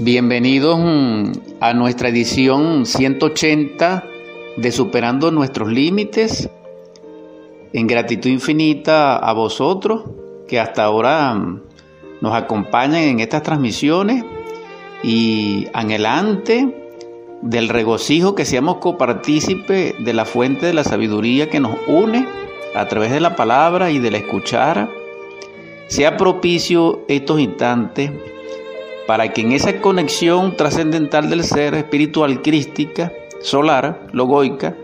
Bienvenidos mm, a nuestra edición 180 de Superando nuestros Límites. En gratitud infinita a vosotros que hasta ahora mm, nos acompañan en estas transmisiones y anhelante del regocijo que seamos copartícipe de la fuente de la sabiduría que nos une a través de la palabra y de la escuchar. Sea propicio estos instantes para que en esa conexión trascendental del ser espiritual crística, solar, logoica,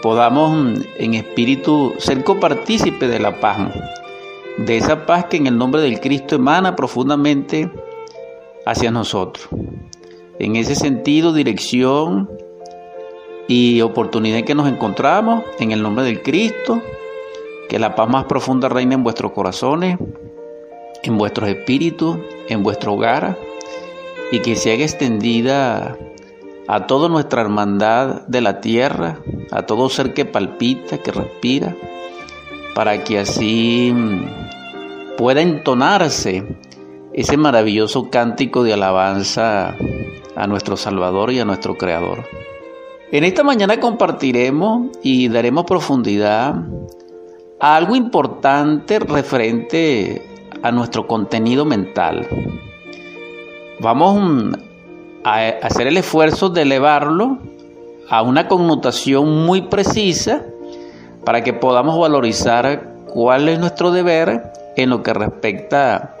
podamos mm, en espíritu ser copartícipe de la paz, de esa paz que en el nombre del Cristo emana profundamente hacia nosotros. En ese sentido, dirección y oportunidad que nos encontramos, en el nombre del Cristo, que la paz más profunda reine en vuestros corazones, en vuestros espíritus, en vuestro hogar y que se haga extendida a toda nuestra hermandad de la tierra, a todo ser que palpita, que respira, para que así mm, pueda entonarse ese maravilloso cántico de alabanza a nuestro Salvador y a nuestro Creador. En esta mañana compartiremos y daremos profundidad a algo importante referente a nuestro contenido mental vamos a hacer el esfuerzo de elevarlo a una connotación muy precisa para que podamos valorizar cuál es nuestro deber en lo que respecta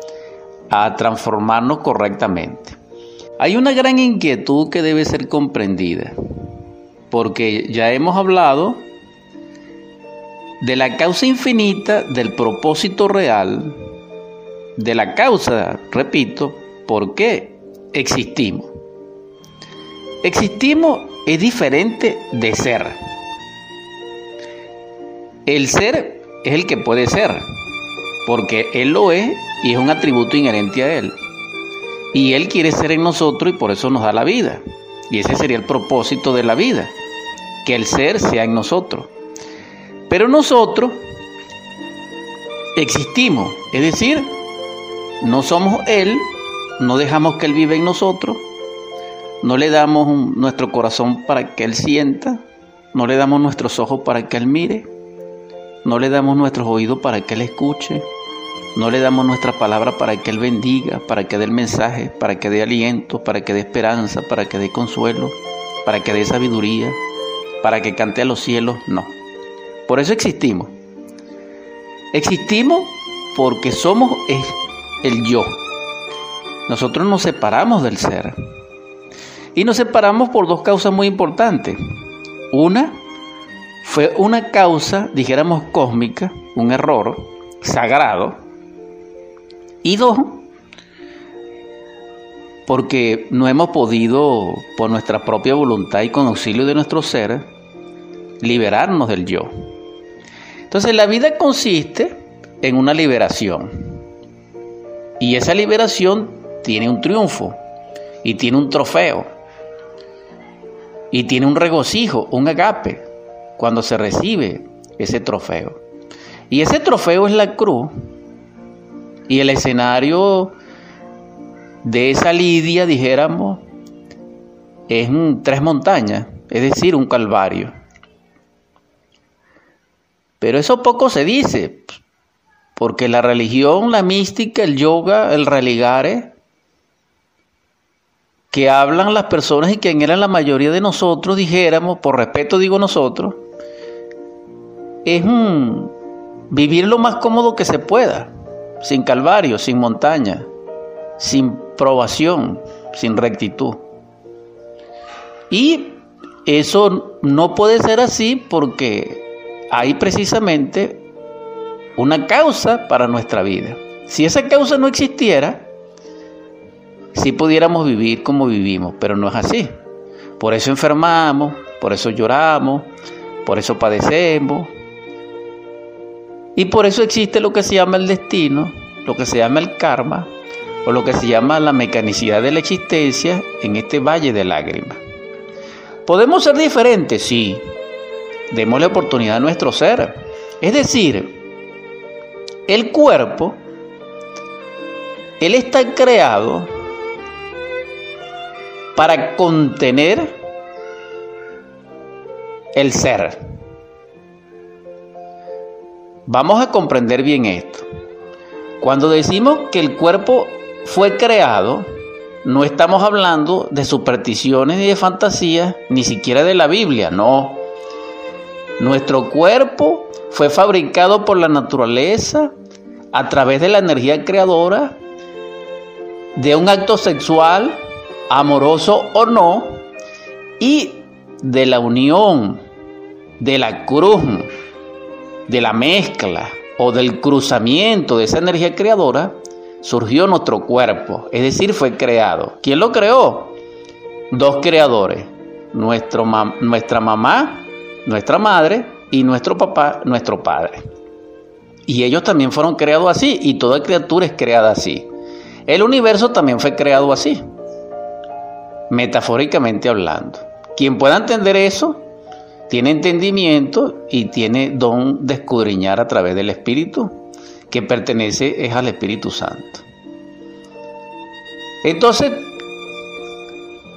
a transformarnos correctamente. Hay una gran inquietud que debe ser comprendida, porque ya hemos hablado de la causa infinita del propósito real, de la causa, repito, ¿Por qué existimos? Existimos es diferente de ser. El ser es el que puede ser, porque Él lo es y es un atributo inherente a Él. Y Él quiere ser en nosotros y por eso nos da la vida. Y ese sería el propósito de la vida, que el ser sea en nosotros. Pero nosotros existimos, es decir, no somos Él, no dejamos que Él vive en nosotros, no le damos nuestro corazón para que Él sienta, no le damos nuestros ojos para que Él mire, no le damos nuestros oídos para que Él escuche, no le damos nuestra palabra para que Él bendiga, para que dé el mensaje, para que dé aliento, para que dé esperanza, para que dé consuelo, para que dé sabiduría, para que cante a los cielos, no. Por eso existimos. Existimos porque somos el yo, nosotros nos separamos del ser. Y nos separamos por dos causas muy importantes. Una fue una causa, dijéramos, cósmica, un error sagrado. Y dos, porque no hemos podido, por nuestra propia voluntad y con auxilio de nuestro ser, liberarnos del yo. Entonces la vida consiste en una liberación. Y esa liberación tiene un triunfo y tiene un trofeo y tiene un regocijo, un agape, cuando se recibe ese trofeo. Y ese trofeo es la cruz y el escenario de esa lidia, dijéramos, es tres montañas, es decir, un calvario. Pero eso poco se dice, porque la religión, la mística, el yoga, el religare, que hablan las personas y que eran la mayoría de nosotros, dijéramos, por respeto digo nosotros, es vivir lo más cómodo que se pueda, sin calvario, sin montaña, sin probación, sin rectitud. Y eso no puede ser así porque hay precisamente una causa para nuestra vida. Si esa causa no existiera, si pudiéramos vivir como vivimos, pero no es así. Por eso enfermamos, por eso lloramos, por eso padecemos. Y por eso existe lo que se llama el destino, lo que se llama el karma, o lo que se llama la mecanicidad de la existencia en este valle de lágrimas. ¿Podemos ser diferentes? Sí. Démosle oportunidad a nuestro ser. Es decir, el cuerpo, él está creado para contener el ser. Vamos a comprender bien esto. Cuando decimos que el cuerpo fue creado, no estamos hablando de supersticiones ni de fantasías, ni siquiera de la Biblia, no. Nuestro cuerpo fue fabricado por la naturaleza a través de la energía creadora de un acto sexual, amoroso o no, y de la unión, de la cruz, de la mezcla o del cruzamiento de esa energía creadora, surgió nuestro cuerpo, es decir, fue creado. ¿Quién lo creó? Dos creadores, nuestra mamá, nuestra madre y nuestro papá, nuestro padre. Y ellos también fueron creados así y toda criatura es creada así. El universo también fue creado así, metafóricamente hablando. Quien pueda entender eso, tiene entendimiento y tiene don de escudriñar a través del Espíritu, que pertenece es al Espíritu Santo. Entonces,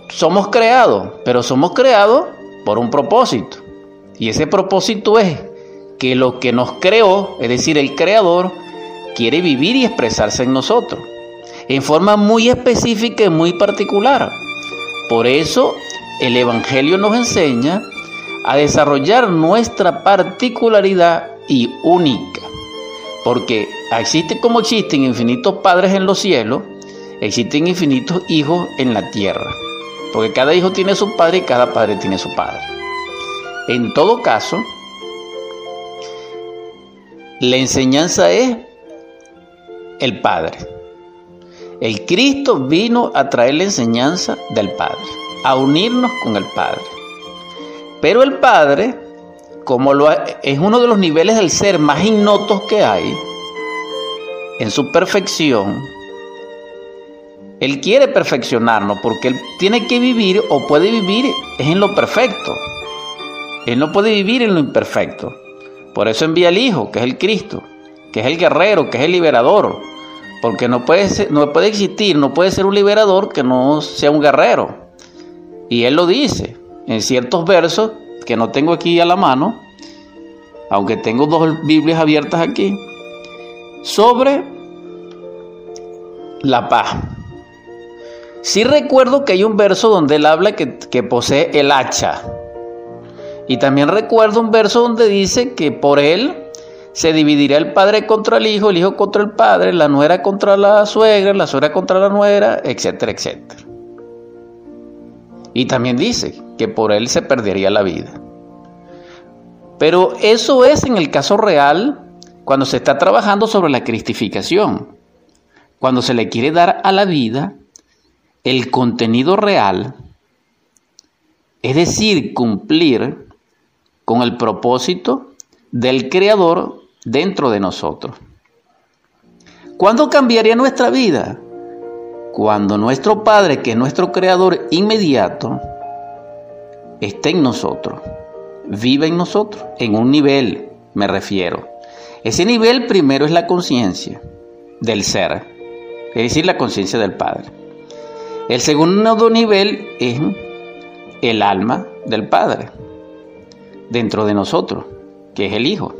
somos creados, pero somos creados por un propósito. Y ese propósito es que lo que nos creó, es decir, el creador, quiere vivir y expresarse en nosotros, en forma muy específica y muy particular. Por eso el Evangelio nos enseña a desarrollar nuestra particularidad y única. Porque existe como existen infinitos padres en los cielos, existen infinitos hijos en la tierra. Porque cada hijo tiene su padre y cada padre tiene su padre. En todo caso, la enseñanza es el Padre. El Cristo vino a traer la enseñanza del Padre, a unirnos con el Padre. Pero el Padre, como es uno de los niveles del ser más ignotos que hay, en su perfección, Él quiere perfeccionarnos porque Él tiene que vivir o puede vivir en lo perfecto. Él no puede vivir en lo imperfecto. Por eso envía al Hijo, que es el Cristo, que es el guerrero, que es el liberador. Porque no puede, no puede existir, no puede ser un liberador que no sea un guerrero. Y Él lo dice en ciertos versos que no tengo aquí a la mano, aunque tengo dos Biblias abiertas aquí, sobre la paz. Sí recuerdo que hay un verso donde él habla que, que posee el hacha. Y también recuerdo un verso donde dice que por él se dividirá el padre contra el hijo, el hijo contra el padre, la nuera contra la suegra, la suegra contra la nuera, etcétera, etcétera. Y también dice que por él se perdería la vida. Pero eso es en el caso real cuando se está trabajando sobre la cristificación, cuando se le quiere dar a la vida el contenido real, es decir, cumplir con el propósito del Creador dentro de nosotros. ¿Cuándo cambiaría nuestra vida? Cuando nuestro Padre, que es nuestro Creador inmediato, esté en nosotros, vive en nosotros, en un nivel, me refiero. Ese nivel primero es la conciencia del ser, es decir, la conciencia del Padre. El segundo nivel es el alma del Padre, dentro de nosotros, que es el Hijo.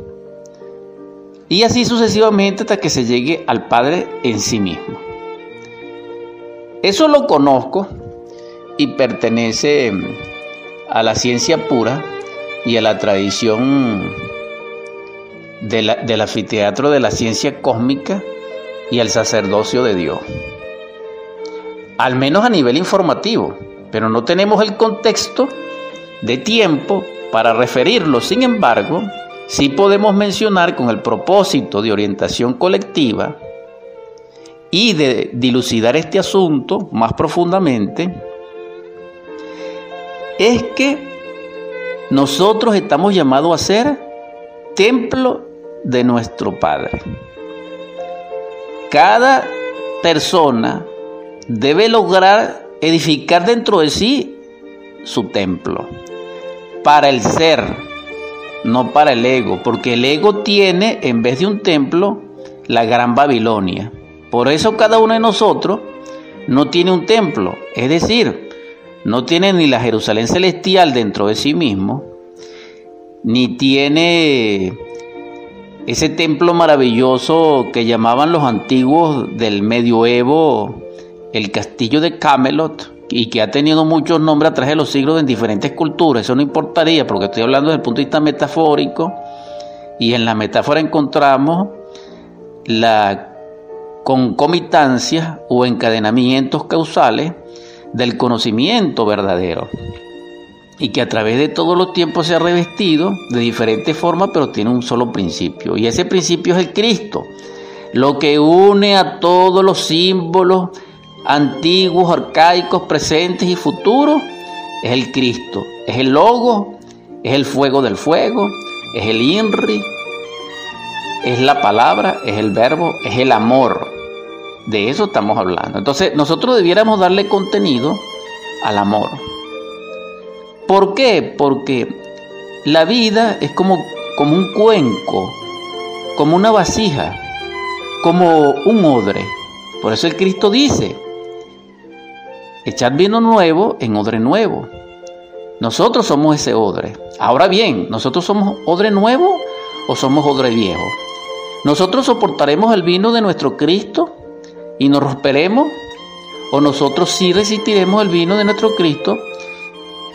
Y así sucesivamente hasta que se llegue al Padre en sí mismo. Eso lo conozco y pertenece a la ciencia pura y a la tradición del anfiteatro de la ciencia cósmica y al sacerdocio de Dios. Al menos a nivel informativo, pero no tenemos el contexto de tiempo para referirlo. Sin embargo, sí podemos mencionar con el propósito de orientación colectiva y de dilucidar este asunto más profundamente, es que nosotros estamos llamados a ser templo de nuestro Padre. Cada persona debe lograr edificar dentro de sí su templo, para el ser, no para el ego, porque el ego tiene, en vez de un templo, la gran Babilonia. Por eso cada uno de nosotros no tiene un templo. Es decir, no tiene ni la Jerusalén celestial dentro de sí mismo, ni tiene ese templo maravilloso que llamaban los antiguos del medioevo el castillo de Camelot y que ha tenido muchos nombres a través de los siglos en diferentes culturas, eso no importaría porque estoy hablando desde el punto de vista metafórico. Y en la metáfora encontramos la concomitancia o encadenamientos causales del conocimiento verdadero. Y que a través de todos los tiempos se ha revestido de diferentes formas, pero tiene un solo principio. Y ese principio es el Cristo, lo que une a todos los símbolos antiguos, arcaicos, presentes y futuros, es el Cristo, es el logo, es el fuego del fuego, es el INRI, es la palabra, es el verbo, es el amor. De eso estamos hablando. Entonces nosotros debiéramos darle contenido al amor. ¿Por qué? Porque la vida es como, como un cuenco, como una vasija, como un odre. Por eso el Cristo dice, echad vino nuevo en odre nuevo. Nosotros somos ese odre. Ahora bien, ¿nosotros somos odre nuevo o somos odre viejo? ¿Nosotros soportaremos el vino de nuestro Cristo y nos romperemos? ¿O nosotros sí resistiremos el vino de nuestro Cristo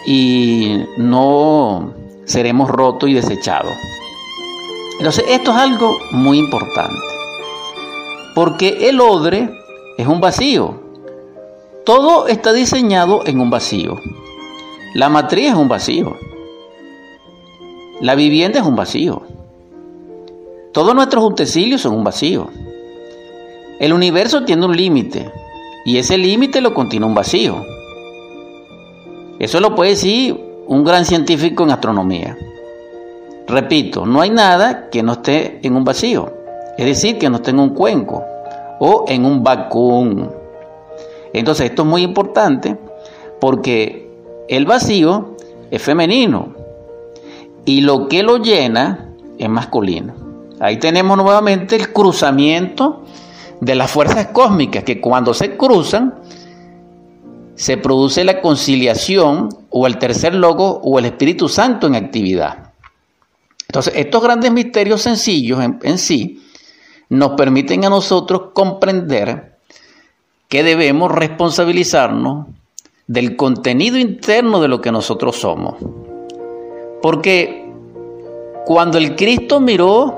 y no seremos rotos y desechados? Entonces, esto es algo muy importante. Porque el odre es un vacío. Todo está diseñado en un vacío. La matriz es un vacío. La vivienda es un vacío. Todos nuestros utensilios son un vacío. El universo tiene un límite y ese límite lo contiene un vacío. Eso lo puede decir un gran científico en astronomía. Repito, no hay nada que no esté en un vacío, es decir, que no esté en un cuenco o en un vacuum. Entonces esto es muy importante porque el vacío es femenino y lo que lo llena es masculino. Ahí tenemos nuevamente el cruzamiento de las fuerzas cósmicas que cuando se cruzan se produce la conciliación o el tercer logo o el Espíritu Santo en actividad. Entonces, estos grandes misterios sencillos en, en sí nos permiten a nosotros comprender que debemos responsabilizarnos del contenido interno de lo que nosotros somos. Porque cuando el Cristo miró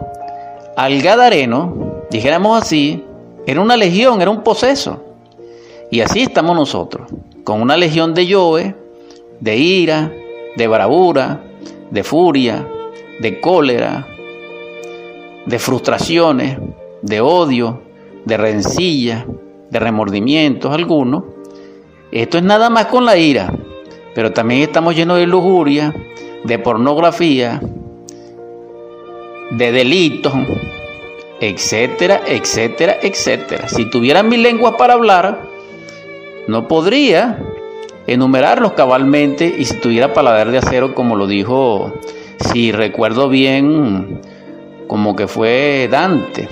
al Gadareno, dijéramos así, era una legión, era un poseso. Y así estamos nosotros, con una legión de Yoe, de ira, de bravura, de furia, de cólera, de frustraciones, de odio, de rencilla, de remordimientos algunos. Esto es nada más con la ira, pero también estamos llenos de lujuria, de pornografía, de delitos, etcétera, etcétera, etcétera. Si tuviera mil lenguas para hablar, no podría enumerarlos cabalmente y si tuviera paladar de acero, como lo dijo, si recuerdo bien, como que fue Dante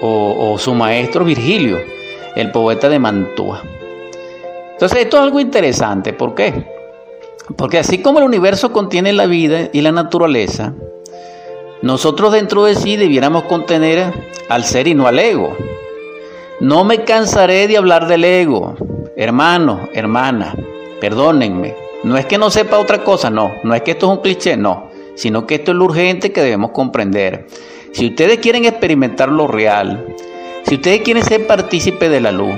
o, o su maestro Virgilio, el poeta de Mantua. Entonces esto es algo interesante, ¿por qué? Porque así como el universo contiene la vida y la naturaleza, nosotros dentro de sí debiéramos contener al ser y no al ego. No me cansaré de hablar del ego. Hermano, hermana, perdónenme. No es que no sepa otra cosa, no. No es que esto es un cliché, no. Sino que esto es lo urgente que debemos comprender. Si ustedes quieren experimentar lo real, si ustedes quieren ser partícipe de la luz,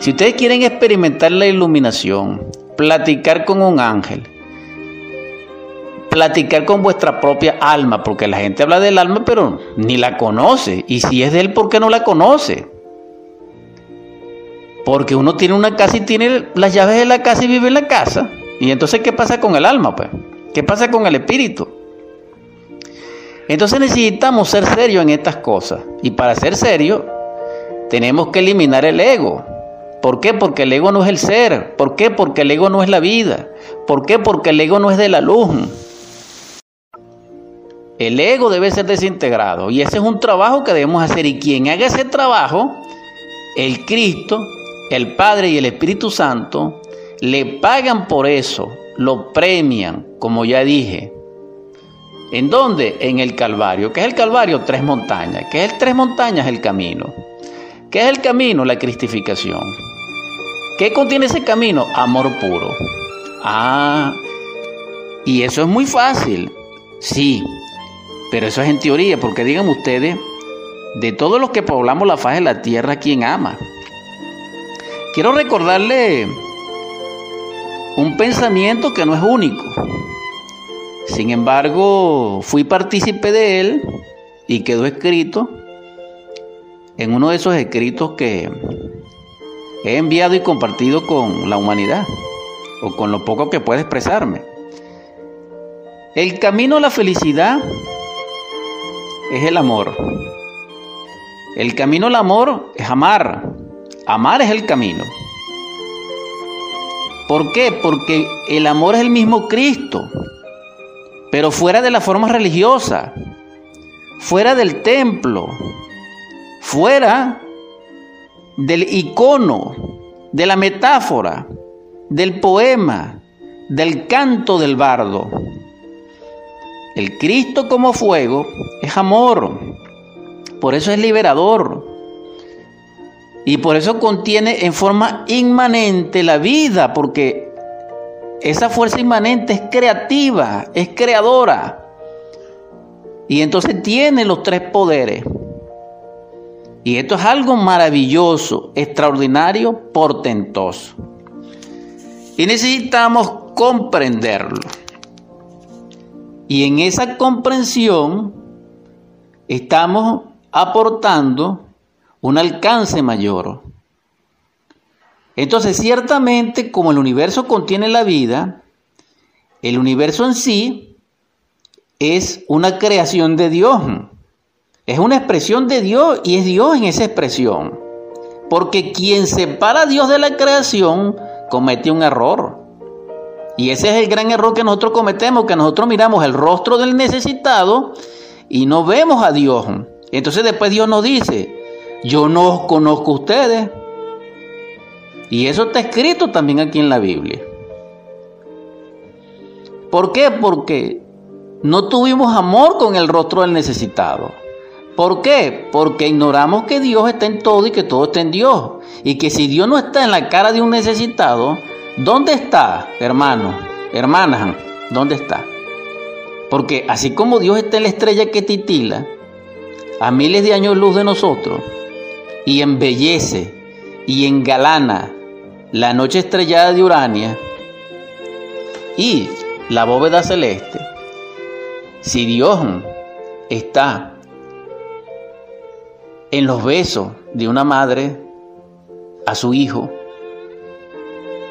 si ustedes quieren experimentar la iluminación, platicar con un ángel, platicar con vuestra propia alma, porque la gente habla del alma, pero ni la conoce. Y si es de él, ¿por qué no la conoce? Porque uno tiene una casa y tiene las llaves de la casa y vive en la casa. Y entonces, ¿qué pasa con el alma? Pues? ¿Qué pasa con el espíritu? Entonces necesitamos ser serios en estas cosas. Y para ser serios, tenemos que eliminar el ego. ¿Por qué? Porque el ego no es el ser. ¿Por qué? Porque el ego no es la vida. ¿Por qué? Porque el ego no es de la luz. El ego debe ser desintegrado y ese es un trabajo que debemos hacer y quien haga ese trabajo, el Cristo, el Padre y el Espíritu Santo, le pagan por eso, lo premian, como ya dije. ¿En dónde? En el Calvario. ¿Qué es el Calvario? Tres montañas. ¿Qué es el tres montañas? El camino. ¿Qué es el camino? La cristificación. ¿Qué contiene ese camino? Amor puro. Ah, y eso es muy fácil. Sí, pero eso es en teoría, porque digan ustedes, de todos los que poblamos la faz de la tierra, ¿quién ama? Quiero recordarle un pensamiento que no es único. Sin embargo, fui partícipe de él y quedó escrito en uno de esos escritos que he enviado y compartido con la humanidad, o con lo poco que puede expresarme. El camino a la felicidad es el amor. El camino al amor es amar. Amar es el camino. ¿Por qué? Porque el amor es el mismo Cristo, pero fuera de la forma religiosa, fuera del templo, fuera del icono, de la metáfora, del poema, del canto del bardo. El Cristo como fuego es amor, por eso es liberador. Y por eso contiene en forma inmanente la vida, porque esa fuerza inmanente es creativa, es creadora. Y entonces tiene los tres poderes. Y esto es algo maravilloso, extraordinario, portentoso. Y necesitamos comprenderlo. Y en esa comprensión estamos aportando un alcance mayor. Entonces, ciertamente, como el universo contiene la vida, el universo en sí es una creación de Dios. Es una expresión de Dios y es Dios en esa expresión. Porque quien separa a Dios de la creación comete un error. Y ese es el gran error que nosotros cometemos, que nosotros miramos el rostro del necesitado y no vemos a Dios. Entonces después Dios nos dice, yo no os conozco a ustedes. Y eso está escrito también aquí en la Biblia. ¿Por qué? Porque no tuvimos amor con el rostro del necesitado. ¿Por qué? Porque ignoramos que Dios está en todo y que todo está en Dios. Y que si Dios no está en la cara de un necesitado, ¿dónde está, hermano? Hermanas, ¿dónde está? Porque así como Dios está en la estrella que titila, a miles de años luz de nosotros, y embellece y engalana la noche estrellada de Urania y la bóveda celeste, si Dios está en los besos de una madre a su hijo,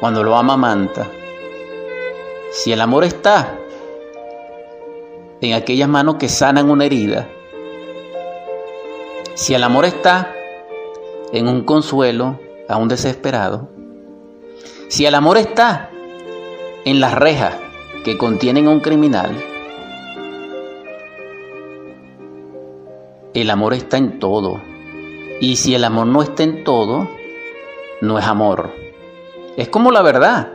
cuando lo amamanta, si el amor está en aquellas manos que sanan una herida, si el amor está en un consuelo a un desesperado, si el amor está en las rejas que contienen a un criminal, el amor está en todo. Y si el amor no está en todo, no es amor. Es como la verdad.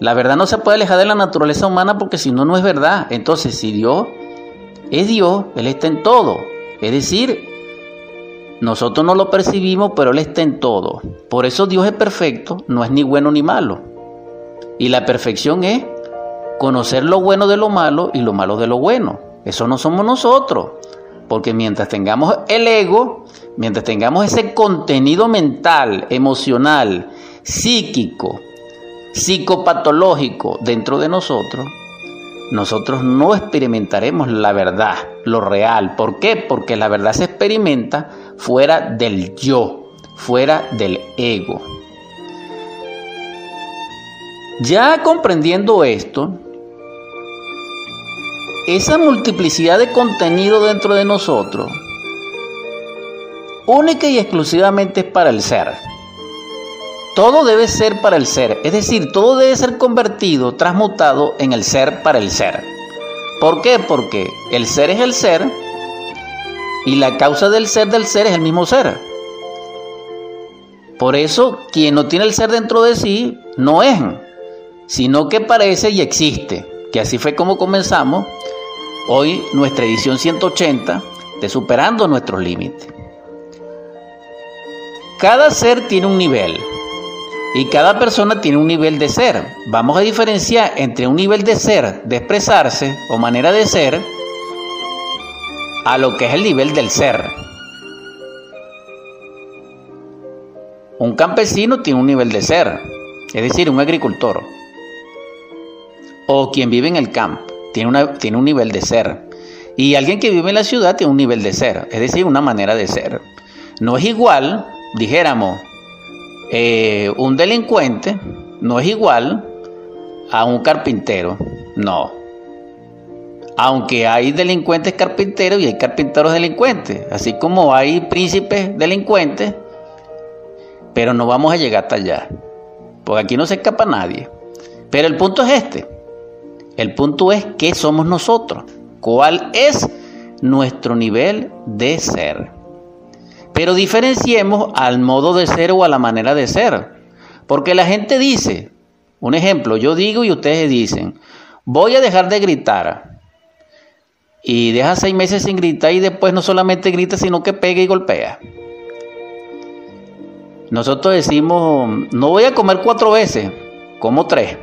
La verdad no se puede alejar de la naturaleza humana porque si no, no es verdad. Entonces, si Dios es Dios, Él está en todo. Es decir, nosotros no lo percibimos, pero Él está en todo. Por eso Dios es perfecto, no es ni bueno ni malo. Y la perfección es conocer lo bueno de lo malo y lo malo de lo bueno. Eso no somos nosotros. Porque mientras tengamos el ego, mientras tengamos ese contenido mental, emocional, psíquico, psicopatológico dentro de nosotros, nosotros no experimentaremos la verdad, lo real. ¿Por qué? Porque la verdad se experimenta fuera del yo, fuera del ego. Ya comprendiendo esto, esa multiplicidad de contenido dentro de nosotros, única y exclusivamente es para el ser. Todo debe ser para el ser, es decir, todo debe ser convertido, transmutado en el ser para el ser. ¿Por qué? Porque el ser es el ser y la causa del ser del ser es el mismo ser. Por eso, quien no tiene el ser dentro de sí, no es. sino que parece y existe, que así fue como comenzamos hoy nuestra edición 180 de Superando nuestros límites. Cada ser tiene un nivel y cada persona tiene un nivel de ser. Vamos a diferenciar entre un nivel de ser, de expresarse o manera de ser, a lo que es el nivel del ser. Un campesino tiene un nivel de ser, es decir, un agricultor. O quien vive en el campo tiene, tiene un nivel de ser. Y alguien que vive en la ciudad tiene un nivel de ser, es decir, una manera de ser. No es igual, dijéramos, eh, un delincuente, no es igual a un carpintero, no. Aunque hay delincuentes carpinteros y hay carpinteros delincuentes, así como hay príncipes delincuentes, pero no vamos a llegar hasta allá, porque aquí no se escapa nadie. Pero el punto es este, el punto es qué somos nosotros, cuál es nuestro nivel de ser. Pero diferenciemos al modo de ser o a la manera de ser, porque la gente dice, un ejemplo, yo digo y ustedes dicen, voy a dejar de gritar. Y deja seis meses sin gritar y después no solamente grita, sino que pega y golpea. Nosotros decimos, no voy a comer cuatro veces, como tres.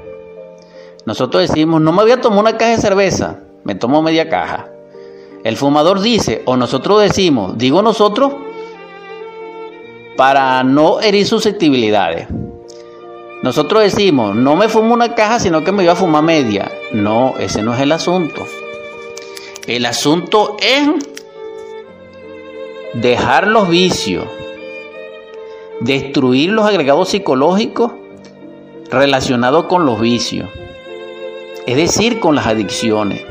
Nosotros decimos, no me voy a tomar una caja de cerveza, me tomo media caja. El fumador dice, o nosotros decimos, digo nosotros, para no herir susceptibilidades. Nosotros decimos, no me fumo una caja, sino que me voy a fumar media. No, ese no es el asunto. El asunto es dejar los vicios, destruir los agregados psicológicos relacionados con los vicios, es decir, con las adicciones.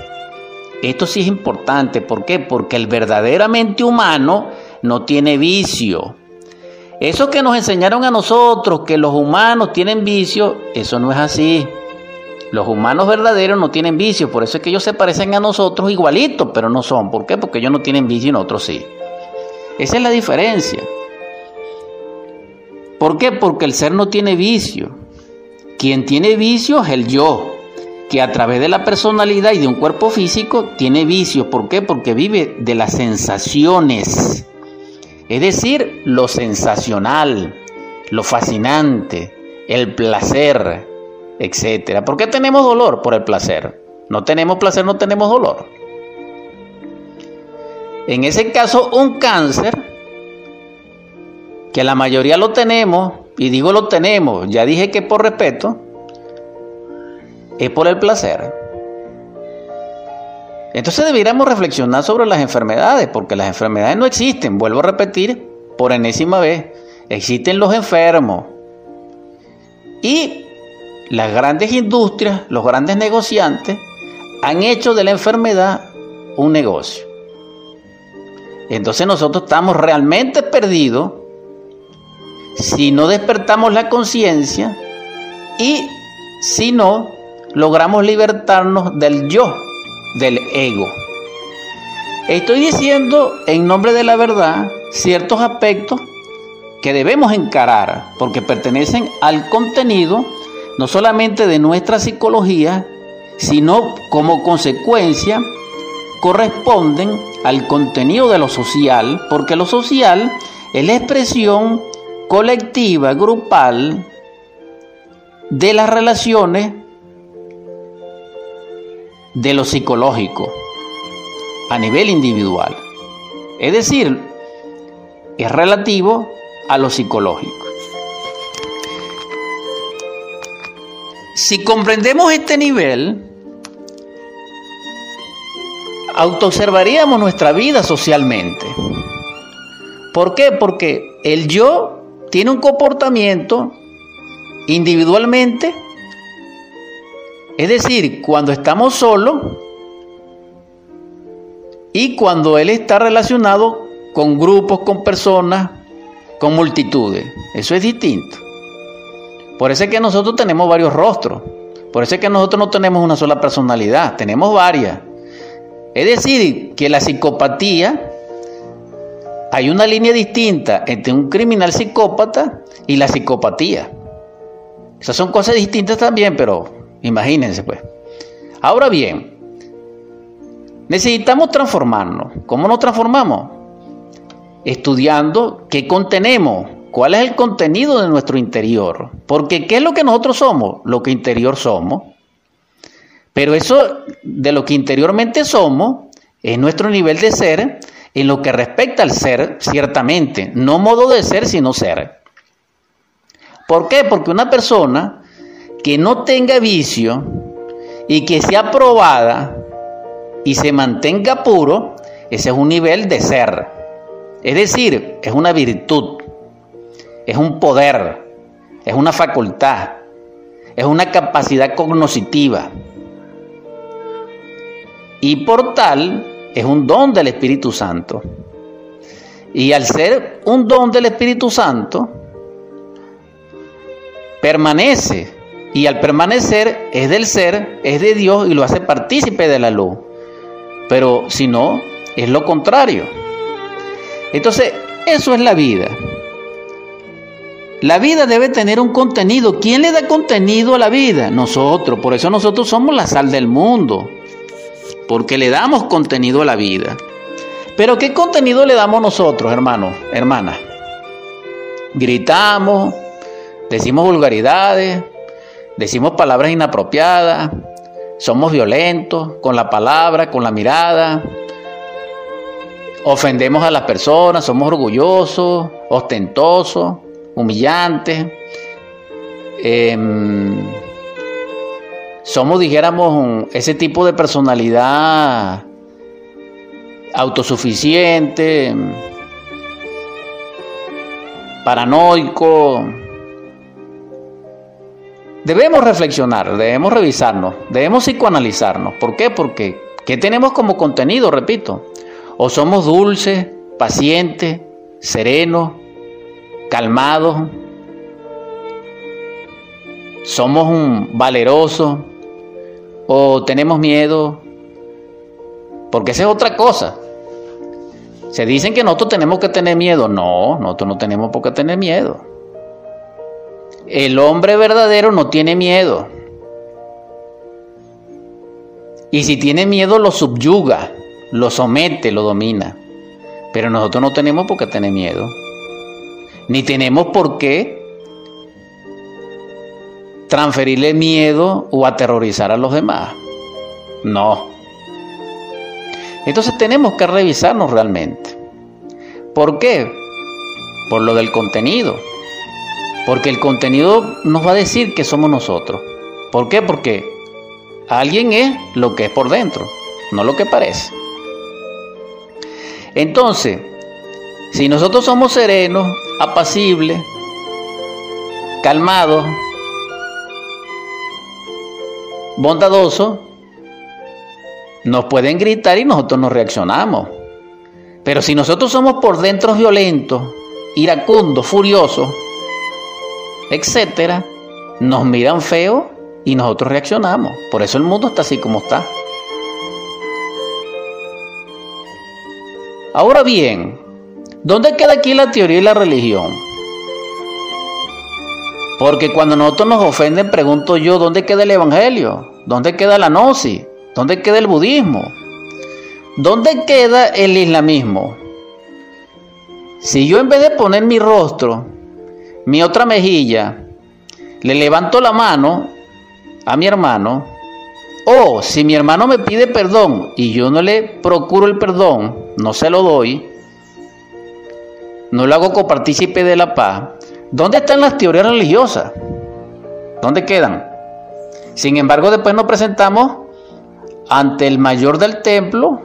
Esto sí es importante, ¿por qué? Porque el verdaderamente humano no tiene vicio. Eso que nos enseñaron a nosotros, que los humanos tienen vicio, eso no es así. Los humanos verdaderos no tienen vicio, por eso es que ellos se parecen a nosotros igualitos, pero no son. ¿Por qué? Porque ellos no tienen vicio y nosotros sí. Esa es la diferencia. ¿Por qué? Porque el ser no tiene vicio. Quien tiene vicio es el yo, que a través de la personalidad y de un cuerpo físico tiene vicio. ¿Por qué? Porque vive de las sensaciones. Es decir, lo sensacional, lo fascinante, el placer, etc. ¿Por qué tenemos dolor? Por el placer. No tenemos placer, no tenemos dolor. En ese caso, un cáncer que la mayoría lo tenemos, y digo lo tenemos, ya dije que por respeto, es por el placer. Entonces debiéramos reflexionar sobre las enfermedades, porque las enfermedades no existen, vuelvo a repetir por enésima vez, existen los enfermos. Y las grandes industrias, los grandes negociantes, han hecho de la enfermedad un negocio. Entonces nosotros estamos realmente perdidos si no despertamos la conciencia y si no logramos libertarnos del yo, del ego. Estoy diciendo en nombre de la verdad ciertos aspectos que debemos encarar porque pertenecen al contenido no solamente de nuestra psicología, sino como consecuencia corresponden al contenido de lo social, porque lo social es la expresión colectiva, grupal, de las relaciones de lo psicológico a nivel individual. Es decir, es relativo a lo psicológico. Si comprendemos este nivel, autoobservaríamos nuestra vida socialmente. ¿Por qué? Porque el yo tiene un comportamiento individualmente, es decir, cuando estamos solos y cuando Él está relacionado con grupos, con personas, con multitudes. Eso es distinto. Por eso es que nosotros tenemos varios rostros. Por eso es que nosotros no tenemos una sola personalidad, tenemos varias. Es decir, que la psicopatía hay una línea distinta entre un criminal psicópata y la psicopatía. Esas son cosas distintas también, pero Imagínense pues. Ahora bien, necesitamos transformarnos. ¿Cómo nos transformamos? Estudiando qué contenemos, cuál es el contenido de nuestro interior. Porque ¿qué es lo que nosotros somos? Lo que interior somos. Pero eso de lo que interiormente somos es nuestro nivel de ser en lo que respecta al ser, ciertamente, no modo de ser, sino ser. ¿Por qué? Porque una persona que no tenga vicio y que sea probada y se mantenga puro, ese es un nivel de ser. Es decir, es una virtud, es un poder, es una facultad, es una capacidad cognoscitiva. Y por tal, es un don del Espíritu Santo. Y al ser un don del Espíritu Santo, permanece. Y al permanecer es del ser, es de Dios y lo hace partícipe de la luz. Pero si no, es lo contrario. Entonces, eso es la vida. La vida debe tener un contenido. ¿Quién le da contenido a la vida? Nosotros. Por eso nosotros somos la sal del mundo porque le damos contenido a la vida. Pero ¿qué contenido le damos nosotros, hermanos, hermanas? Gritamos, decimos vulgaridades, decimos palabras inapropiadas, somos violentos con la palabra, con la mirada, ofendemos a las personas, somos orgullosos, ostentosos, humillantes. Em, somos, dijéramos, ese tipo de personalidad autosuficiente, paranoico. Debemos reflexionar, debemos revisarnos, debemos psicoanalizarnos. ¿Por qué? Porque ¿qué tenemos como contenido? Repito, o somos dulces, pacientes, serenos, calmados, somos un valerosos, o tenemos miedo, porque esa es otra cosa. Se dicen que nosotros tenemos que tener miedo. No, nosotros no tenemos por qué tener miedo. El hombre verdadero no tiene miedo. Y si tiene miedo lo subyuga, lo somete, lo domina. Pero nosotros no tenemos por qué tener miedo. Ni tenemos por qué transferirle miedo o aterrorizar a los demás. No. Entonces tenemos que revisarnos realmente. ¿Por qué? Por lo del contenido. Porque el contenido nos va a decir que somos nosotros. ¿Por qué? Porque alguien es lo que es por dentro, no lo que parece. Entonces, si nosotros somos serenos, apacibles, calmados, bondadoso, nos pueden gritar y nosotros no reaccionamos. Pero si nosotros somos por dentro violentos, iracundos, furiosos, etcétera, nos miran feo y nosotros reaccionamos. Por eso el mundo está así como está. Ahora bien, ¿dónde queda aquí la teoría y la religión? Porque cuando nosotros nos ofenden, pregunto yo, ¿dónde queda el Evangelio? ¿Dónde queda la gnosis? ¿Dónde queda el budismo? ¿Dónde queda el islamismo? Si yo en vez de poner mi rostro, mi otra mejilla, le levanto la mano a mi hermano, o si mi hermano me pide perdón y yo no le procuro el perdón, no se lo doy, no lo hago copartícipe de la paz, ¿Dónde están las teorías religiosas? ¿Dónde quedan? Sin embargo, después nos presentamos ante el mayor del templo,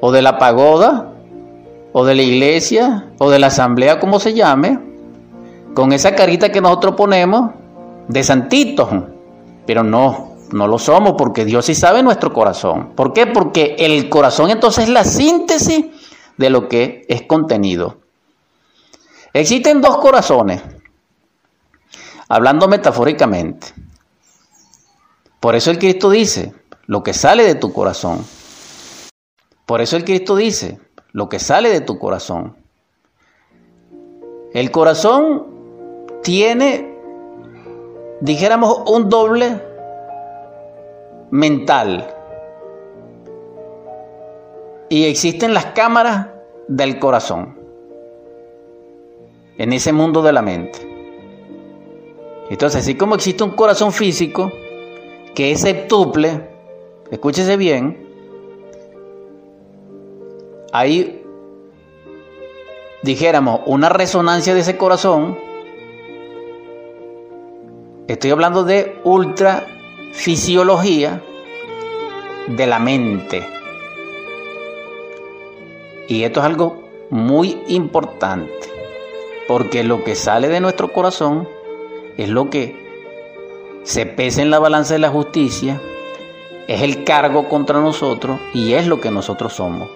o de la pagoda, o de la iglesia, o de la asamblea, como se llame, con esa carita que nosotros ponemos de santitos. Pero no, no lo somos, porque Dios sí sabe nuestro corazón. ¿Por qué? Porque el corazón entonces es la síntesis de lo que es contenido. Existen dos corazones hablando metafóricamente. Por eso el Cristo dice, lo que sale de tu corazón. Por eso el Cristo dice, lo que sale de tu corazón. El corazón tiene, dijéramos, un doble mental. Y existen las cámaras del corazón. En ese mundo de la mente. Entonces, así como existe un corazón físico, que es septuple, escúchese bien, hay, dijéramos, una resonancia de ese corazón. Estoy hablando de ultrafisiología de la mente. Y esto es algo muy importante, porque lo que sale de nuestro corazón es lo que se pesa en la balanza de la justicia, es el cargo contra nosotros y es lo que nosotros somos.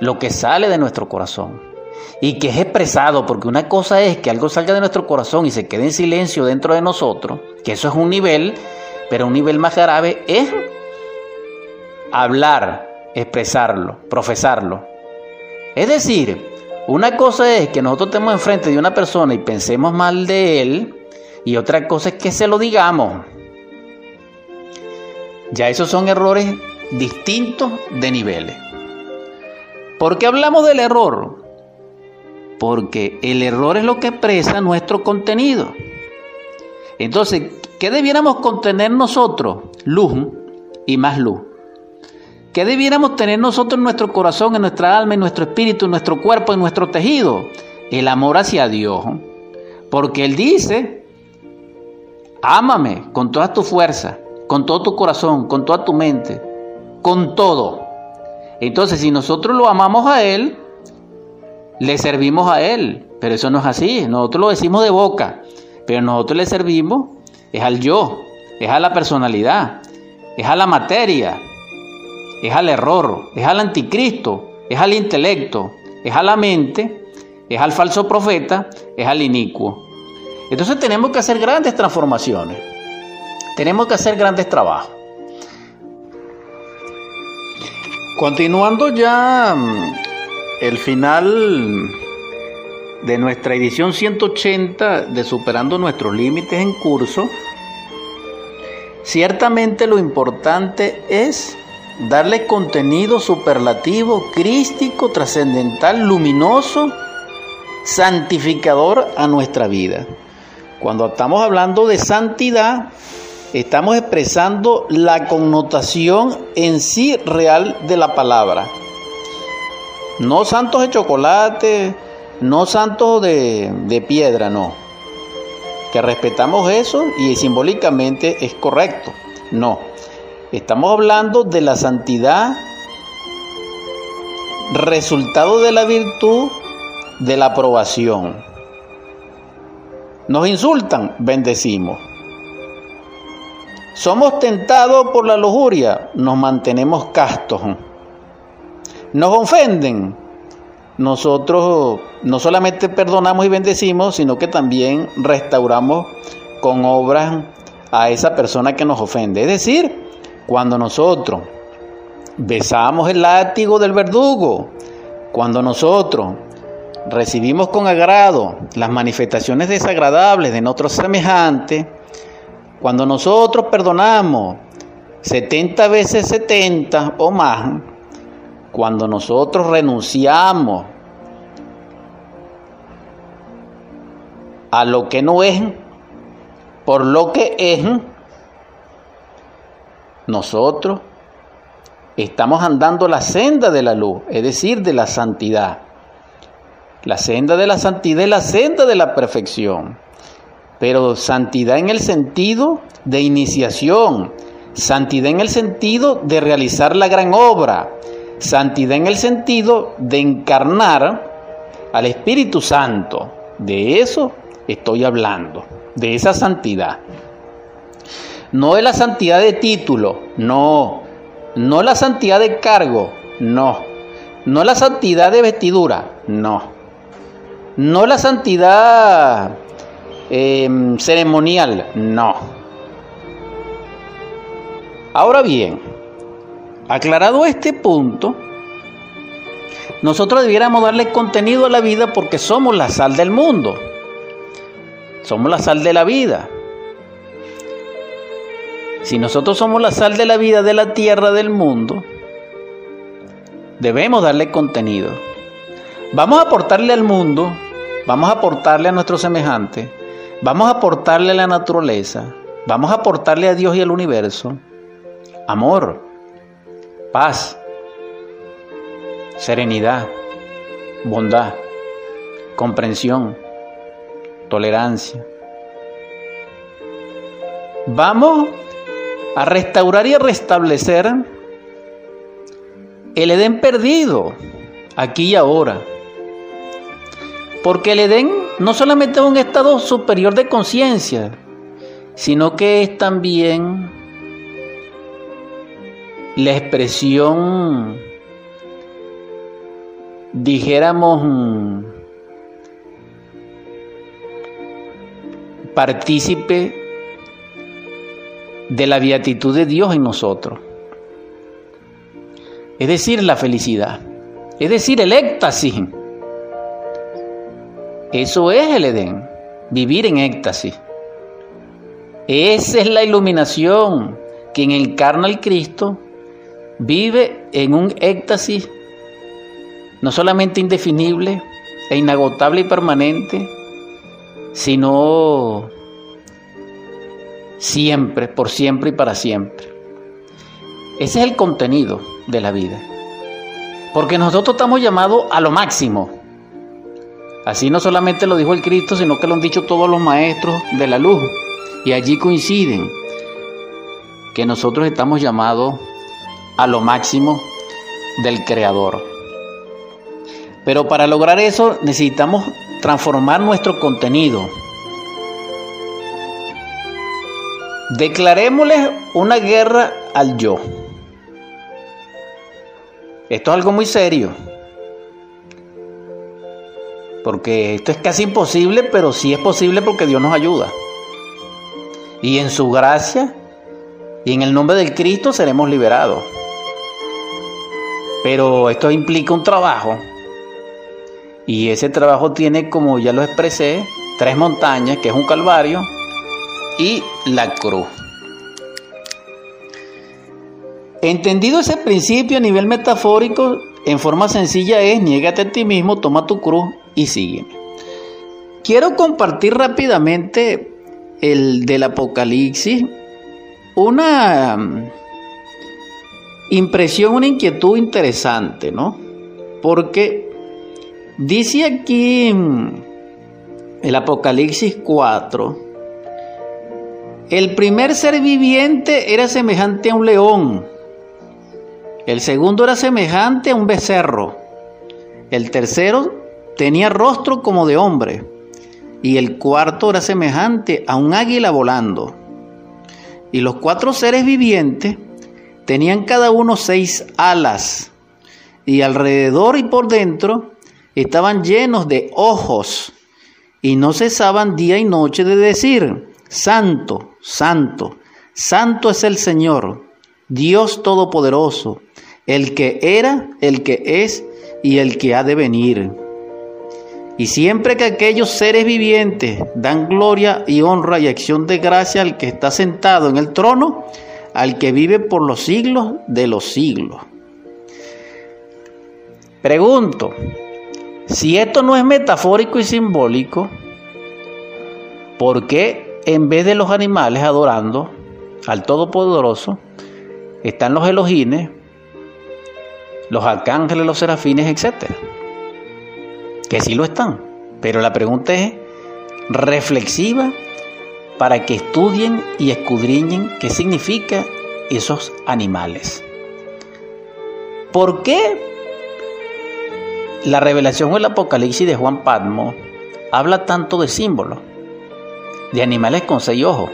Lo que sale de nuestro corazón y que es expresado, porque una cosa es que algo salga de nuestro corazón y se quede en silencio dentro de nosotros, que eso es un nivel, pero un nivel más grave es hablar, expresarlo, profesarlo. Es decir, una cosa es que nosotros estemos enfrente de una persona y pensemos mal de él, y otra cosa es que se lo digamos. Ya esos son errores distintos de niveles. ¿Por qué hablamos del error? Porque el error es lo que expresa nuestro contenido. Entonces, ¿qué debiéramos contener nosotros? Luz y más luz. ¿Qué debiéramos tener nosotros en nuestro corazón, en nuestra alma, en nuestro espíritu, en nuestro cuerpo, en nuestro tejido? El amor hacia Dios. Porque Él dice Ámame con toda tu fuerza, con todo tu corazón, con toda tu mente, con todo. Entonces, si nosotros lo amamos a Él, le servimos a Él. Pero eso no es así. Nosotros lo decimos de boca, pero nosotros le servimos es al yo, es a la personalidad, es a la materia, es al error, es al anticristo, es al intelecto, es a la mente, es al falso profeta, es al inicuo. Entonces tenemos que hacer grandes transformaciones. Tenemos que hacer grandes trabajos. Continuando ya mm, el final de nuestra edición 180 de Superando nuestros límites en curso, ciertamente lo importante es darle contenido superlativo, crístico, trascendental, luminoso, santificador a nuestra vida. Cuando estamos hablando de santidad, estamos expresando la connotación en sí real de la palabra. No santos de chocolate, no santos de, de piedra, no. Que respetamos eso y simbólicamente es correcto. No. Estamos hablando de la santidad, resultado de la virtud, de la aprobación. Nos insultan, bendecimos. Somos tentados por la lujuria, nos mantenemos castos. Nos ofenden, nosotros no solamente perdonamos y bendecimos, sino que también restauramos con obras a esa persona que nos ofende. Es decir, cuando nosotros besamos el látigo del verdugo, cuando nosotros recibimos con agrado las manifestaciones desagradables de nuestros semejantes, cuando nosotros perdonamos 70 veces 70 o más, cuando nosotros renunciamos a lo que no es por lo que es, nosotros estamos andando la senda de la luz, es decir, de la santidad. La senda de la santidad es la senda de la perfección. Pero santidad en el sentido de iniciación, santidad en el sentido de realizar la gran obra, santidad en el sentido de encarnar al Espíritu Santo. De eso estoy hablando, de esa santidad. No es la santidad de título, no. No la santidad de cargo, no. No la santidad de vestidura, no. No la santidad em, ceremonial, no. Ahora bien, aclarado este punto, nosotros debiéramos darle contenido a la vida porque somos la sal del mundo. Somos la sal de la vida. Si nosotros somos la sal de la vida de la tierra del mundo, debemos darle contenido. Vamos a aportarle al mundo, vamos a aportarle a nuestro semejante, vamos a aportarle a la naturaleza, vamos a aportarle a Dios y al universo amor, paz, serenidad, bondad, comprensión, tolerancia. Vamos a restaurar y a restablecer el Edén perdido, aquí y ahora. Porque el Edén no solamente es un estado superior de conciencia, sino que es también la expresión, dijéramos, partícipe de la beatitud de Dios en nosotros. Es decir, la felicidad. Es decir, el éxtasis. Eso es el Edén, vivir en éxtasis. Esa es la iluminación. Quien encarna al Cristo vive en un éxtasis no solamente indefinible e inagotable y permanente, sino siempre, por siempre y para siempre. Ese es el contenido de la vida. Porque nosotros estamos llamados a lo máximo. Así no solamente lo dijo el Cristo, sino que lo han dicho todos los maestros de la luz. Y allí coinciden que nosotros estamos llamados a lo máximo del Creador. Pero para lograr eso necesitamos transformar nuestro contenido. Declarémosle una guerra al yo. Esto es algo muy serio. Porque esto es casi imposible, pero sí es posible porque Dios nos ayuda. Y en su gracia y en el nombre del Cristo seremos liberados. Pero esto implica un trabajo y ese trabajo tiene, como ya lo expresé, tres montañas, que es un calvario, y la cruz. Entendido ese principio a nivel metafórico, en forma sencilla es, niégate a ti mismo, toma tu cruz y sígueme. Quiero compartir rápidamente el del Apocalipsis, una impresión, una inquietud interesante, ¿no? Porque Dice aquí el Apocalipsis 4, el primer ser viviente era semejante a un león, el segundo era semejante a un becerro, el tercero tenía rostro como de hombre, y el cuarto era semejante a un águila volando. Y los cuatro seres vivientes tenían cada uno seis alas, y alrededor y por dentro estaban llenos de ojos y no cesaban día y noche de decir, Santo, Santo, Santo es el Señor, Dios Todopoderoso, el que era, el que es y el que ha de venir. Y siempre que aquellos seres vivientes dan gloria y honra y acción de gracia al que está sentado en el trono, al que vive por los siglos de los siglos. Pregunto, si esto no es metafórico y simbólico, ¿por qué en vez de los animales adorando al Todopoderoso, están los elogines, los arcángeles, los serafines, etcétera? Que sí lo están. Pero la pregunta es reflexiva para que estudien y escudriñen qué significa esos animales. ¿Por qué la revelación o el apocalipsis de Juan Patmo habla tanto de símbolos, de animales con seis ojos,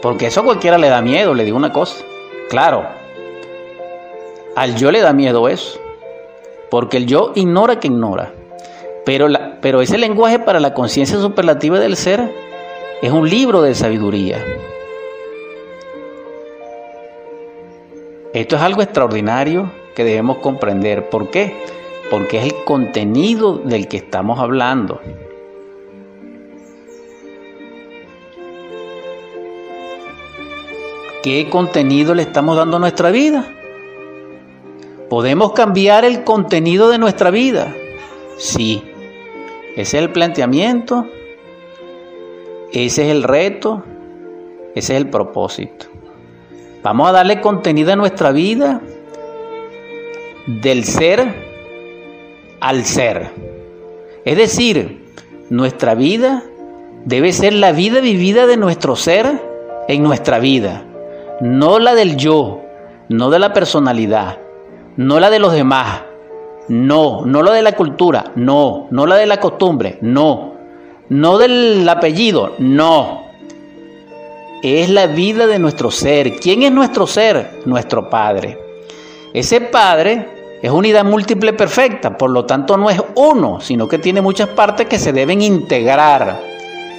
porque eso a cualquiera le da miedo, le digo una cosa. Claro, al yo le da miedo eso, porque el yo ignora que ignora. Pero, la, pero ese lenguaje para la conciencia superlativa del ser es un libro de sabiduría. Esto es algo extraordinario que debemos comprender. ¿Por qué? porque es el contenido del que estamos hablando. ¿Qué contenido le estamos dando a nuestra vida? ¿Podemos cambiar el contenido de nuestra vida? Sí. Ese es el planteamiento, ese es el reto, ese es el propósito. Vamos a darle contenido a nuestra vida del ser al ser. Es decir, nuestra vida debe ser la vida vivida de nuestro ser en nuestra vida, no la del yo, no de la personalidad, no la de los demás, no, no la de la cultura, no, no la de la costumbre, no, no del apellido, no. Es la vida de nuestro ser. ¿Quién es nuestro ser? Nuestro Padre. Ese Padre es unidad múltiple perfecta, por lo tanto no es uno, sino que tiene muchas partes que se deben integrar.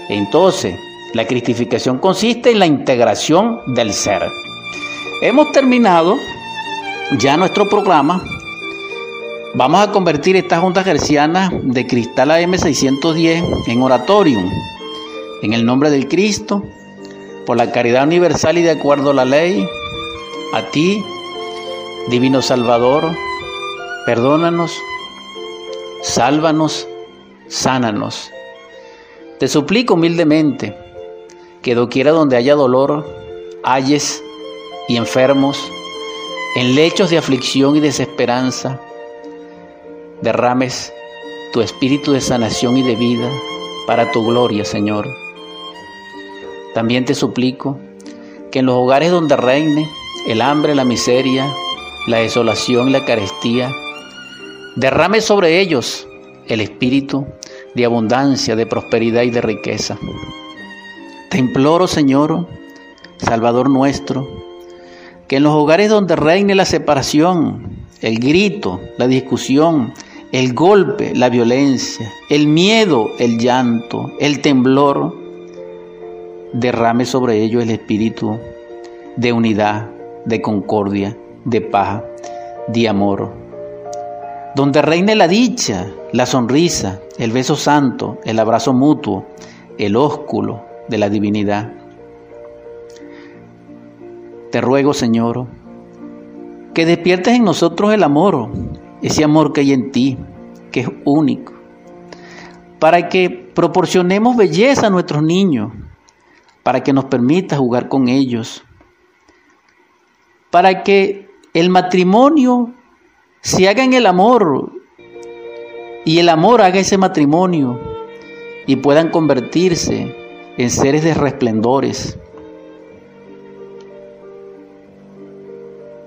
Entonces, la cristificación consiste en la integración del ser. Hemos terminado ya nuestro programa. Vamos a convertir esta Junta Gerciana de Cristal AM610 en oratorium, en el nombre del Cristo, por la caridad universal y de acuerdo a la ley, a ti, Divino Salvador, perdónanos, sálvanos, sánanos. Te suplico humildemente que doquiera donde haya dolor, halles y enfermos, en lechos de aflicción y desesperanza, derrames tu espíritu de sanación y de vida para tu gloria, Señor. También te suplico que en los hogares donde reine el hambre, la miseria, la desolación y la carestía, derrame sobre ellos el espíritu de abundancia, de prosperidad y de riqueza. Te imploro, Señor, Salvador nuestro, que en los hogares donde reine la separación, el grito, la discusión, el golpe, la violencia, el miedo, el llanto, el temblor, derrame sobre ellos el espíritu de unidad, de concordia, de paz, de amor. Donde reine la dicha, la sonrisa, el beso santo, el abrazo mutuo, el ósculo de la divinidad. Te ruego, Señor, que despiertes en nosotros el amor, ese amor que hay en ti, que es único, para que proporcionemos belleza a nuestros niños, para que nos permita jugar con ellos, para que el matrimonio se haga en el amor y el amor haga ese matrimonio y puedan convertirse en seres de resplendores,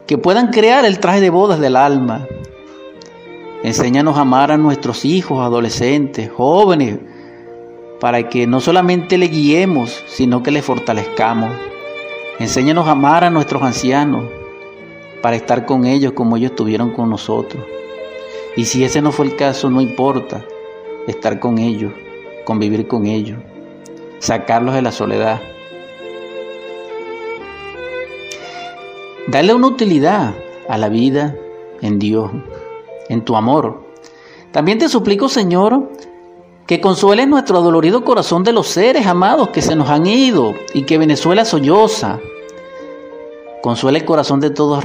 que puedan crear el traje de bodas del alma. Enséñanos a amar a nuestros hijos, adolescentes, jóvenes, para que no solamente le guiemos, sino que le fortalezcamos. Enséñanos a amar a nuestros ancianos, para estar con ellos como ellos estuvieron con nosotros. Y si ese no fue el caso, no importa estar con ellos, convivir con ellos, sacarlos de la soledad. Darle una utilidad a la vida en Dios, en tu amor. También te suplico, Señor, que consueles nuestro dolorido corazón de los seres amados que se nos han ido y que Venezuela solloza. Consuela el corazón de todos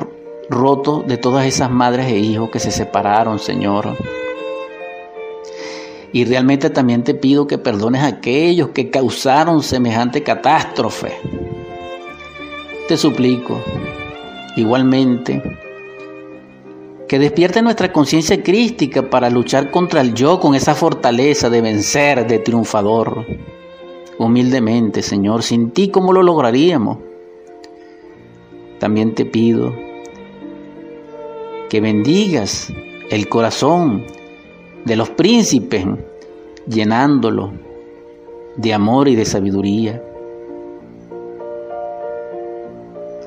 roto de todas esas madres e hijos que se separaron, Señor. Y realmente también te pido que perdones a aquellos que causaron semejante catástrofe. Te suplico, igualmente, que despierte nuestra conciencia crística para luchar contra el yo con esa fortaleza de vencer, de triunfador. Humildemente, Señor, sin ti, ¿cómo lo lograríamos? También te pido que bendigas el corazón de los príncipes, llenándolo de amor y de sabiduría.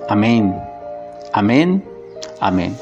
Amén, amén, amén.